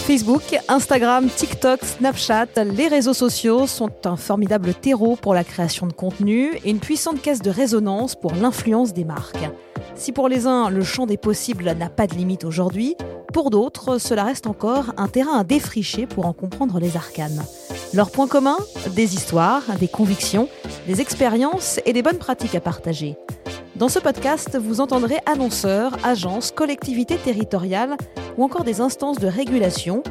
Facebook, Instagram, TikTok, Snapchat, les réseaux sociaux sont un formidable terreau pour la création de contenu et une puissante caisse de résonance pour l'influence des marques. Si pour les uns, le champ des possibles n'a pas de limite aujourd'hui, pour d'autres, cela reste encore un terrain à défricher pour en comprendre les arcanes. Leurs points communs Des histoires, des convictions, des expériences et des bonnes pratiques à partager. Dans ce podcast, vous entendrez annonceurs, agences, collectivités territoriales ou encore des instances de régulation.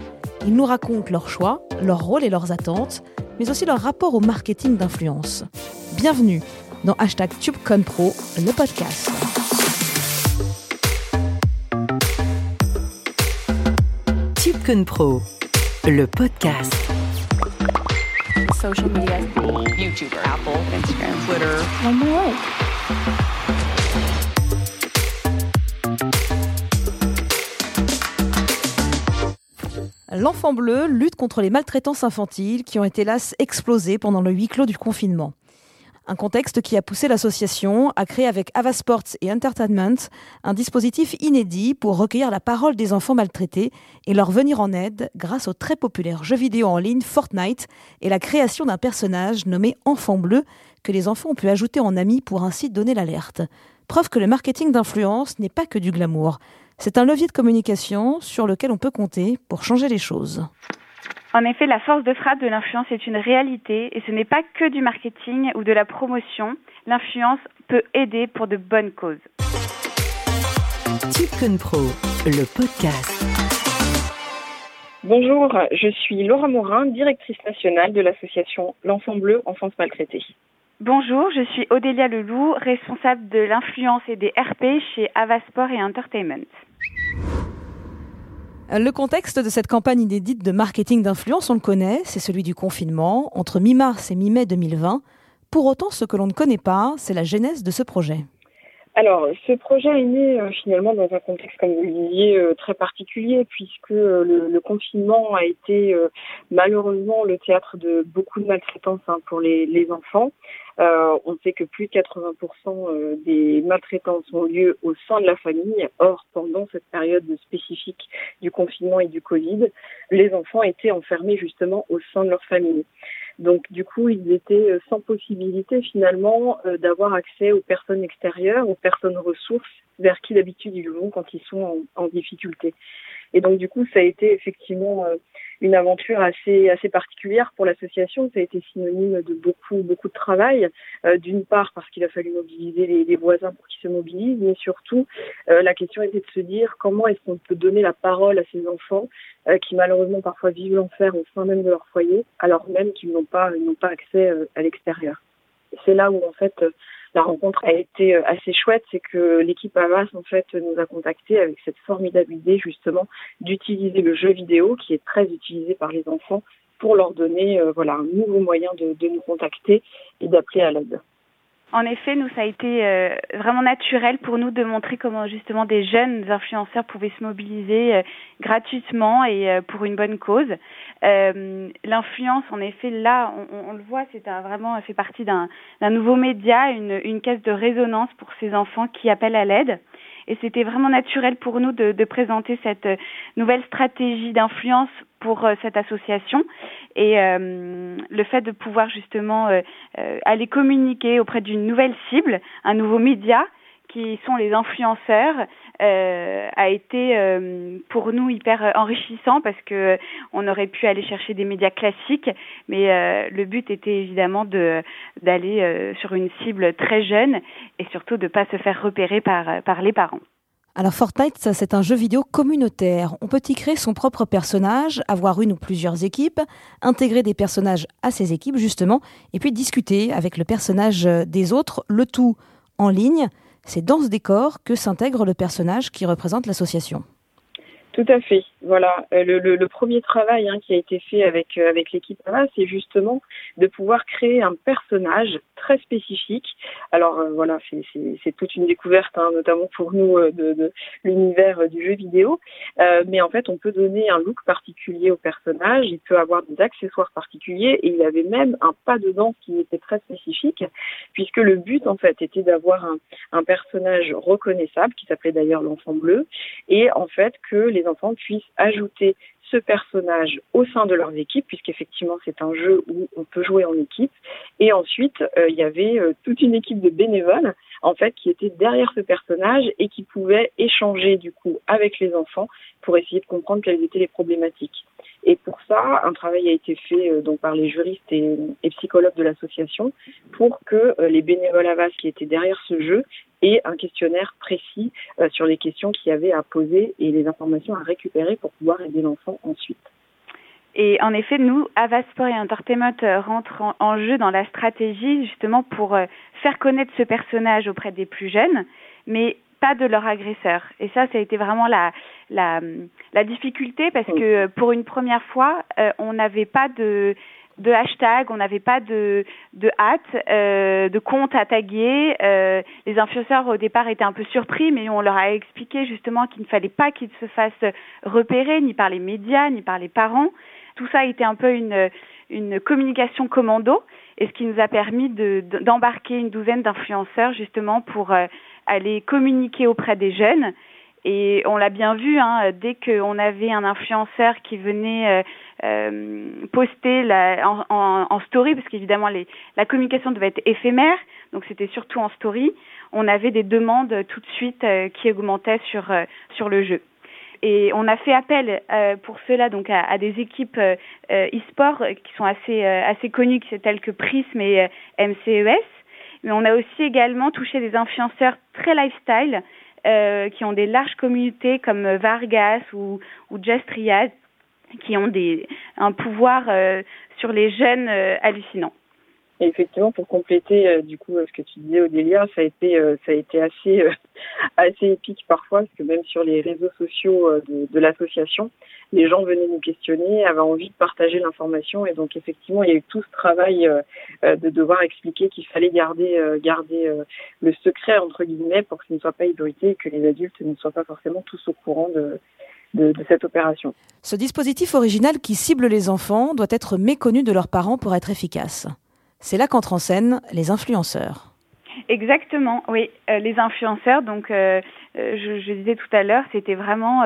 Ils nous racontent leurs choix, leurs rôles et leurs attentes, mais aussi leur rapport au marketing d'influence. Bienvenue dans hashtag TubeConPro, le podcast. TubeConPro, le podcast. Social media, YouTuber, Apple, Instagram, Twitter. L'Enfant Bleu lutte contre les maltraitances infantiles qui ont été hélas explosées pendant le huis clos du confinement. Un contexte qui a poussé l'association à créer avec Ava Sports et Entertainment un dispositif inédit pour recueillir la parole des enfants maltraités et leur venir en aide grâce au très populaire jeu vidéo en ligne Fortnite et la création d'un personnage nommé Enfant Bleu que les enfants ont pu ajouter en ami pour ainsi donner l'alerte. Preuve que le marketing d'influence n'est pas que du glamour. C'est un levier de communication sur lequel on peut compter pour changer les choses. En effet, la force de frappe de l'influence est une réalité et ce n'est pas que du marketing ou de la promotion. L'influence peut aider pour de bonnes causes. Pro, le podcast. Bonjour, je suis Laura Morin, directrice nationale de l'association L'Enfant Bleu Enfance Maltraitée. Bonjour, je suis Odélia Leloup, responsable de l'influence et des RP chez Avasport et Entertainment. Le contexte de cette campagne inédite de marketing d'influence, on le connaît, c'est celui du confinement entre mi-mars et mi-mai 2020. Pour autant, ce que l'on ne connaît pas, c'est la genèse de ce projet. Alors, ce projet est né euh, finalement dans un contexte, comme vous le disiez, euh, très particulier, puisque euh, le, confinement a été malheureusement le théâtre de beaucoup de maltraitance hein, pour les, les enfants. on sait que plus de 80% des maltraitances ont lieu au sein de la famille. Or, pendant cette période spécifique du confinement et du Covid, les enfants étaient enfermés justement au sein de leur famille. Donc du coup, ils étaient euh, sans possibilité finalement euh, d'avoir accès aux personnes extérieures, aux personnes ressources vers qui d'habitude ils vont quand ils sont en, difficulté. Et donc du coup, ça a été effectivement euh, une aventure assez assez particulière pour l'association. Ça a été synonyme de beaucoup beaucoup de travail. D'une part parce qu'il a fallu mobiliser les, les voisins pour qu'ils se mobilisent, mais surtout la question était de se dire comment est-ce qu'on peut donner la parole à ces enfants qui malheureusement parfois vivent l'enfer au sein même de leur foyer, alors même qu'ils n'ont pas n'ont pas accès à l'extérieur. C'est là où en fait la rencontre a été euh, assez chouette, c'est que l'équipe Avas en fait nous a contactés avec cette formidable idée justement d'utiliser le jeu vidéo qui est très utilisé par les enfants pour leur donner euh, voilà un nouveau moyen de nous contacter et d'appeler à l'aide. En effet, nous, ça a été euh, vraiment naturel pour nous de montrer comment justement des jeunes influenceurs pouvaient se mobiliser euh, gratuitement et euh, pour une bonne cause. L'influence, en effet, là, on, le voit, c'est vraiment fait partie d'un nouveau média, une, une caisse de résonance pour ces enfants qui appellent à l'aide et c'était vraiment naturel pour nous de, présenter cette nouvelle stratégie d'influence pour euh, cette association. Et euh, le fait de pouvoir justement euh, aller communiquer auprès d'une nouvelle cible, un nouveau média qui sont les influenceurs, a été pour nous hyper enrichissant parce que on aurait pu aller chercher des médias classiques, mais le but était évidemment de d'aller sur une cible très jeune et surtout de pas se faire repérer par par les parents. Alors Fortnite, c'est un jeu vidéo communautaire. On peut y créer son propre personnage, avoir une ou plusieurs équipes, intégrer des personnages à ces équipes justement, et puis discuter avec le personnage des autres, le tout en ligne. C'est dans ce décor que s'intègre le personnage qui représente l'association. Tout à fait. Voilà, euh, le, premier travail hein, qui a été fait avec euh, avec l'équipe AVA, c'est justement de pouvoir créer un personnage très spécifique. Alors euh, voilà, c'est toute une découverte, hein, notamment pour nous de, de l'univers du jeu vidéo. mais en fait, on peut donner un look particulier au personnage. Il peut avoir des accessoires particuliers et il avait même un pas de danse qui était très spécifique, puisque le but en fait était d'avoir un, un personnage reconnaissable qui s'appelait d'ailleurs l'enfant bleu, et en fait que les enfants puissent ajouter ce personnage au sein de leurs équipes, puisqu'effectivement c'est un jeu où on peut jouer en équipe. Et ensuite, euh, il y avait euh, toute une équipe de bénévoles en fait qui était derrière ce personnage et qui pouvait échanger du coup avec les enfants pour essayer de comprendre quelles étaient les problématiques. Et pour ça, un travail a été fait euh, donc par les juristes et, psychologues de l'association pour que les bénévoles Avas qui étaient derrière ce jeu aient un questionnaire précis sur les questions qu'il y avait à poser et les informations à récupérer pour pouvoir aider l'enfant ensuite. Et en effet, nous, Avasport et Entertainment euh, rentrent en, jeu dans la stratégie justement pour euh, faire connaître ce personnage auprès des plus jeunes, mais pas de leur agresseur. Et ça, ça a été vraiment la, la, la difficulté parce que pour une première fois, euh, on n'avait pas de de hashtag, on n'avait pas de, de hâte, euh, de compte à taguer. Euh, les influenceurs au départ étaient un peu surpris, mais on leur a expliqué justement qu'il ne fallait pas qu'ils se fassent repérer ni par les médias, ni par les parents. Tout ça a été un peu une, une communication commando, et ce qui nous a permis d'embarquer de, une douzaine d'influenceurs justement pour euh, aller communiquer auprès des jeunes et on l'a bien vu, hein, dès qu'on avait un influenceur qui venait euh, euh, poster en, story, parce qu'évidemment la communication devait être éphémère, donc c'était surtout en story, on avait des demandes tout de suite euh, qui augmentaient sur, le jeu. Et on a fait appel pour cela donc à, des équipes e-sport qui sont assez, assez connues, telles que Prism et MCES. Mais on a aussi également touché des influenceurs très lifestyle euh, qui ont des larges communautés comme Vargas ou, ou Just Triad, qui ont des, un pouvoir euh, sur les jeunes euh, hallucinant. Et effectivement, pour compléter euh, du coup ce que tu disais Odélia, ça a été euh, ça a été assez euh, assez épique parfois parce que même sur les réseaux sociaux de, l'association, les gens venaient nous questionner, avaient envie de partager l'information et donc effectivement il y a eu tout ce travail de devoir expliquer qu'il fallait garder garder le secret entre guillemets pour que ce ne soit pas hybrité et que les adultes ne soient pas forcément tous au courant de, cette opération. Ce dispositif original qui cible les enfants doit être méconnu de leurs parents pour être efficace. C'est là qu'entrent en scène les influenceurs. Exactement, oui. Euh, les influenceurs, donc euh, je, je, disais tout à l'heure, c'était vraiment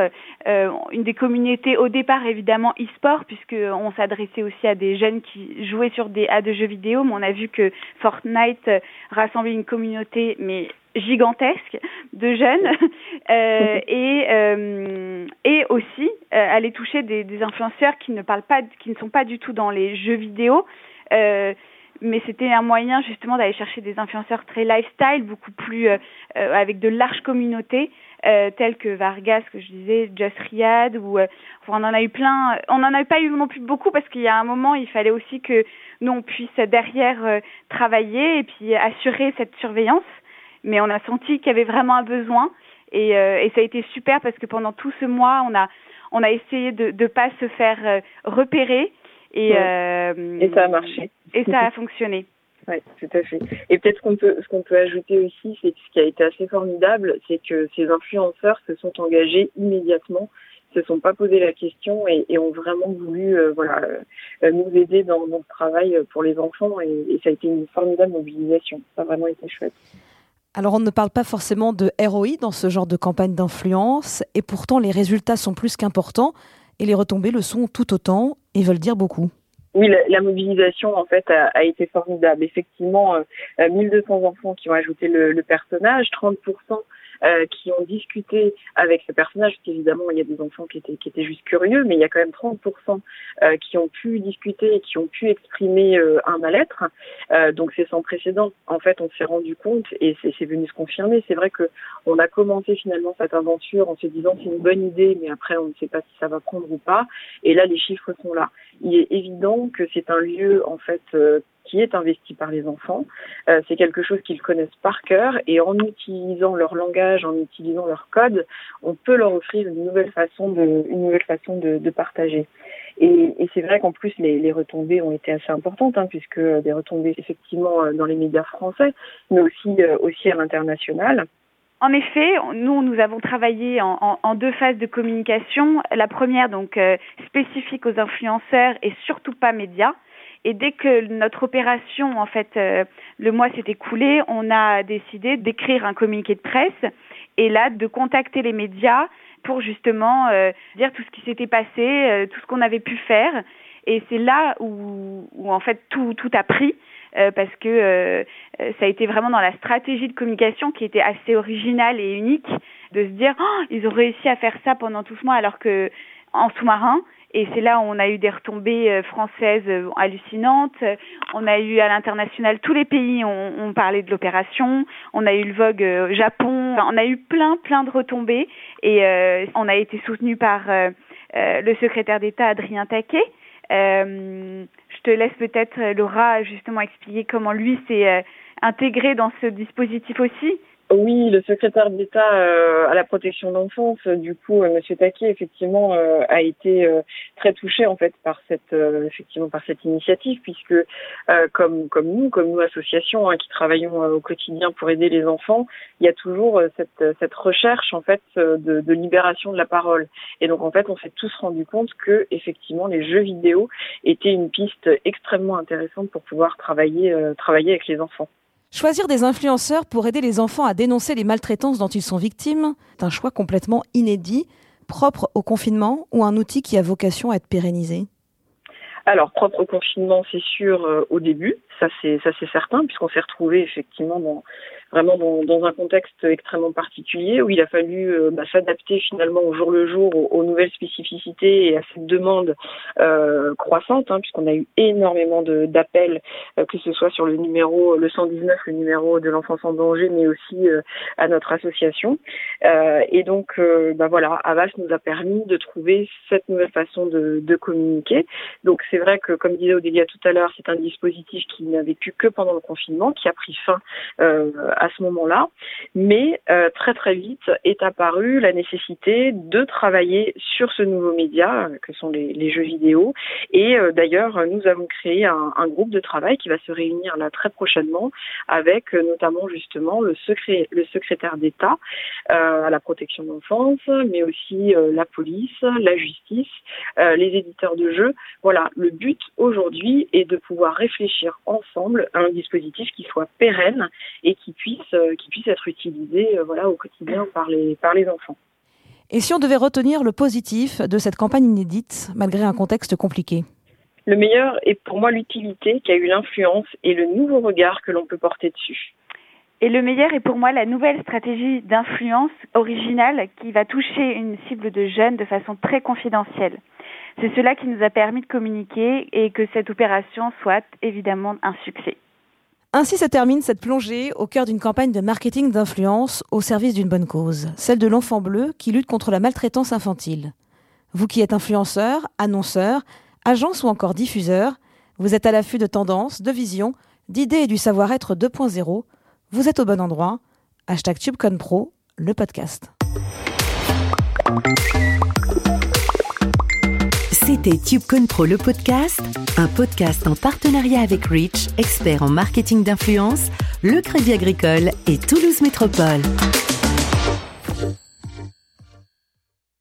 euh, une des communautés au départ évidemment e-sport puisque on s'adressait aussi à des jeunes qui jouaient sur des à de jeux vidéo, mais on a vu que Fortnite rassemblait une communauté mais gigantesque de jeunes euh, et euh, et aussi euh, aller toucher des, des influenceurs qui ne parlent pas qui ne sont pas du tout dans les jeux vidéo mais c'était un moyen justement d'aller chercher des influenceurs très lifestyle, beaucoup plus euh, euh, avec de larges communautés, euh, telles que Vargas, que je disais, Just Riyad, ou euh, on en a eu plein. On n'en a pas eu non plus beaucoup parce qu'il y a un moment, il fallait aussi que nous on puisse derrière euh, travailler et puis assurer cette surveillance. Mais on a senti qu'il y avait vraiment un besoin et, euh, et ça a été super parce que pendant tout ce mois, on a on a essayé de ne pas se faire repérer et, ouais. euh, et ça a marché. Et ça a fonctionné. Oui, tout à fait. Et peut-être qu'on peut, ce qu'on peut ajouter aussi, c'est que ce qui a été assez formidable, c'est que ces influenceurs se sont engagés immédiatement, se sont pas posé la question et, et ont vraiment voulu, euh, voilà, euh, nous aider dans notre travail pour les enfants et, et, ça a été une formidable mobilisation. Ça a vraiment été chouette. Alors on ne parle pas forcément de ROI dans ce genre de campagne d'influence et pourtant les résultats sont plus qu'importants et les retombées le sont tout autant et veulent dire beaucoup. Oui, la, mobilisation en fait a, été formidable. Effectivement, euh, 1200 enfants qui ont ajouté le, le personnage, 30 euh, qui ont discuté avec ce personnage, parce qu'évidemment, il y a des enfants qui étaient, qui étaient juste curieux, mais il y a quand même 30% euh, qui ont pu discuter et qui ont pu exprimer euh, un mal-être. Euh, donc, c'est sans précédent. En fait, on s'est rendu compte et c'est venu se confirmer. C'est vrai que on a commencé finalement cette aventure en se disant c'est une bonne idée, mais après, on ne sait pas si ça va prendre ou pas. Et là, les chiffres sont là. Il est évident que c'est un lieu, en fait, euh, qui est investi par les enfants. Euh, c'est quelque chose qu'ils connaissent par cœur et en utilisant leur langage, en utilisant leur code, on peut leur offrir une nouvelle façon de, une nouvelle façon de, partager. Et, c'est vrai qu'en plus les, retombées ont été assez importantes, hein, puisque des retombées effectivement dans les médias français, mais aussi euh, aussi à l'international. En effet, nous, nous avons travaillé en, deux phases de communication. La première, donc, euh, spécifique aux influenceurs et surtout pas médias. Et dès que notre opération, en fait, euh, le mois s'est écoulé, on a décidé d'écrire un communiqué de presse et là, de contacter les médias pour justement dire tout ce qui s'était passé, tout ce qu'on avait pu faire. Et c'est là où, où, en fait tout, tout a pris. parce que ça a été vraiment dans la stratégie de communication qui était assez originale et unique de se dire oh, ils ont réussi à faire ça pendant tout ce mois alors que en sous-marin et c'est là où on a eu des retombées euh, françaises euh, hallucinantes. On a eu à l'international, tous les pays ont, parlé de l'opération. On a eu le Vogue euh, Japon. on a eu plein, plein de retombées. Et on a été soutenu par le secrétaire d'État Adrien Taquet. je te laisse peut-être, Laura, justement expliquer comment lui s'est intégré dans ce dispositif aussi. Oui, le secrétaire d'État euh, à la protection d'enfance, euh, du coup, euh, Monsieur Taquet, effectivement, a été très touché en fait par cette, effectivement, par cette initiative, puisque comme comme nous, comme nous associations hein, qui travaillons au quotidien pour aider les enfants, il y a toujours cette cette recherche en fait de, de libération de la parole. Et donc en fait, on s'est tous rendu compte que effectivement les jeux vidéo étaient une piste extrêmement intéressante pour pouvoir travailler travailler avec les enfants. Choisir des influenceurs pour aider les enfants à dénoncer les maltraitances dont ils sont victimes est un choix complètement inédit, propre au confinement ou un outil qui a vocation à être pérennisé? Alors propre au confinement, c'est sûr euh, au début, ça c'est ça c'est certain, puisqu'on s'est retrouvé effectivement dans vraiment dans, un contexte extrêmement particulier où il a fallu euh, bah, s'adapter finalement au jour le jour aux, nouvelles spécificités et à cette demande euh, croissante, hein, puisqu'on a eu énormément d'appels, euh, que ce soit sur le numéro le 119, le numéro de l'enfance en danger, mais aussi à notre association. et donc, bah, voilà, Avas nous a permis de trouver cette nouvelle façon de, de communiquer. Donc c'est vrai que, comme disait Odélia tout à l'heure, c'est un dispositif qui n'a vécu que pendant le confinement, qui a pris fin à ce moment-là, mais euh, très très vite est apparue la nécessité de travailler sur ce nouveau média euh, que sont les, jeux vidéo. Et euh, d'ailleurs, nous avons créé un, groupe de travail qui va se réunir là très prochainement avec notamment justement le, secret, le secrétaire d'État à la protection de l'enfance, mais aussi la police, la justice, les éditeurs de jeux. Voilà, le but aujourd'hui est de pouvoir réfléchir ensemble à un dispositif qui soit pérenne et qui puisse euh, qui puisse être utilisé euh, voilà, au quotidien par les, par les enfants. Et si on devait retenir le positif de cette campagne inédite, malgré un contexte compliqué? Le meilleur est pour moi l'utilité qui a eu l'influence et le nouveau regard que l'on peut porter dessus. Et le meilleur est pour moi la nouvelle stratégie d'influence originale qui va toucher une cible de jeunes de façon très confidentielle. C'est cela qui nous a permis de communiquer et que cette opération soit évidemment un succès. Ainsi se termine cette plongée au cœur d'une campagne de marketing d'influence au service d'une bonne cause, celle de l'enfant bleu qui lutte contre la maltraitance infantile. Vous qui êtes influenceur, annonceur, agence ou encore diffuseur, vous êtes à l'affût de tendances, de visions, d'idées et du savoir-être 2.0, vous êtes au bon endroit. Hashtag TubeConPro, le podcast. C'était TubeCon Pro le podcast, un podcast en partenariat avec Rich, expert en marketing d'influence, le Crédit Agricole et Toulouse Métropole.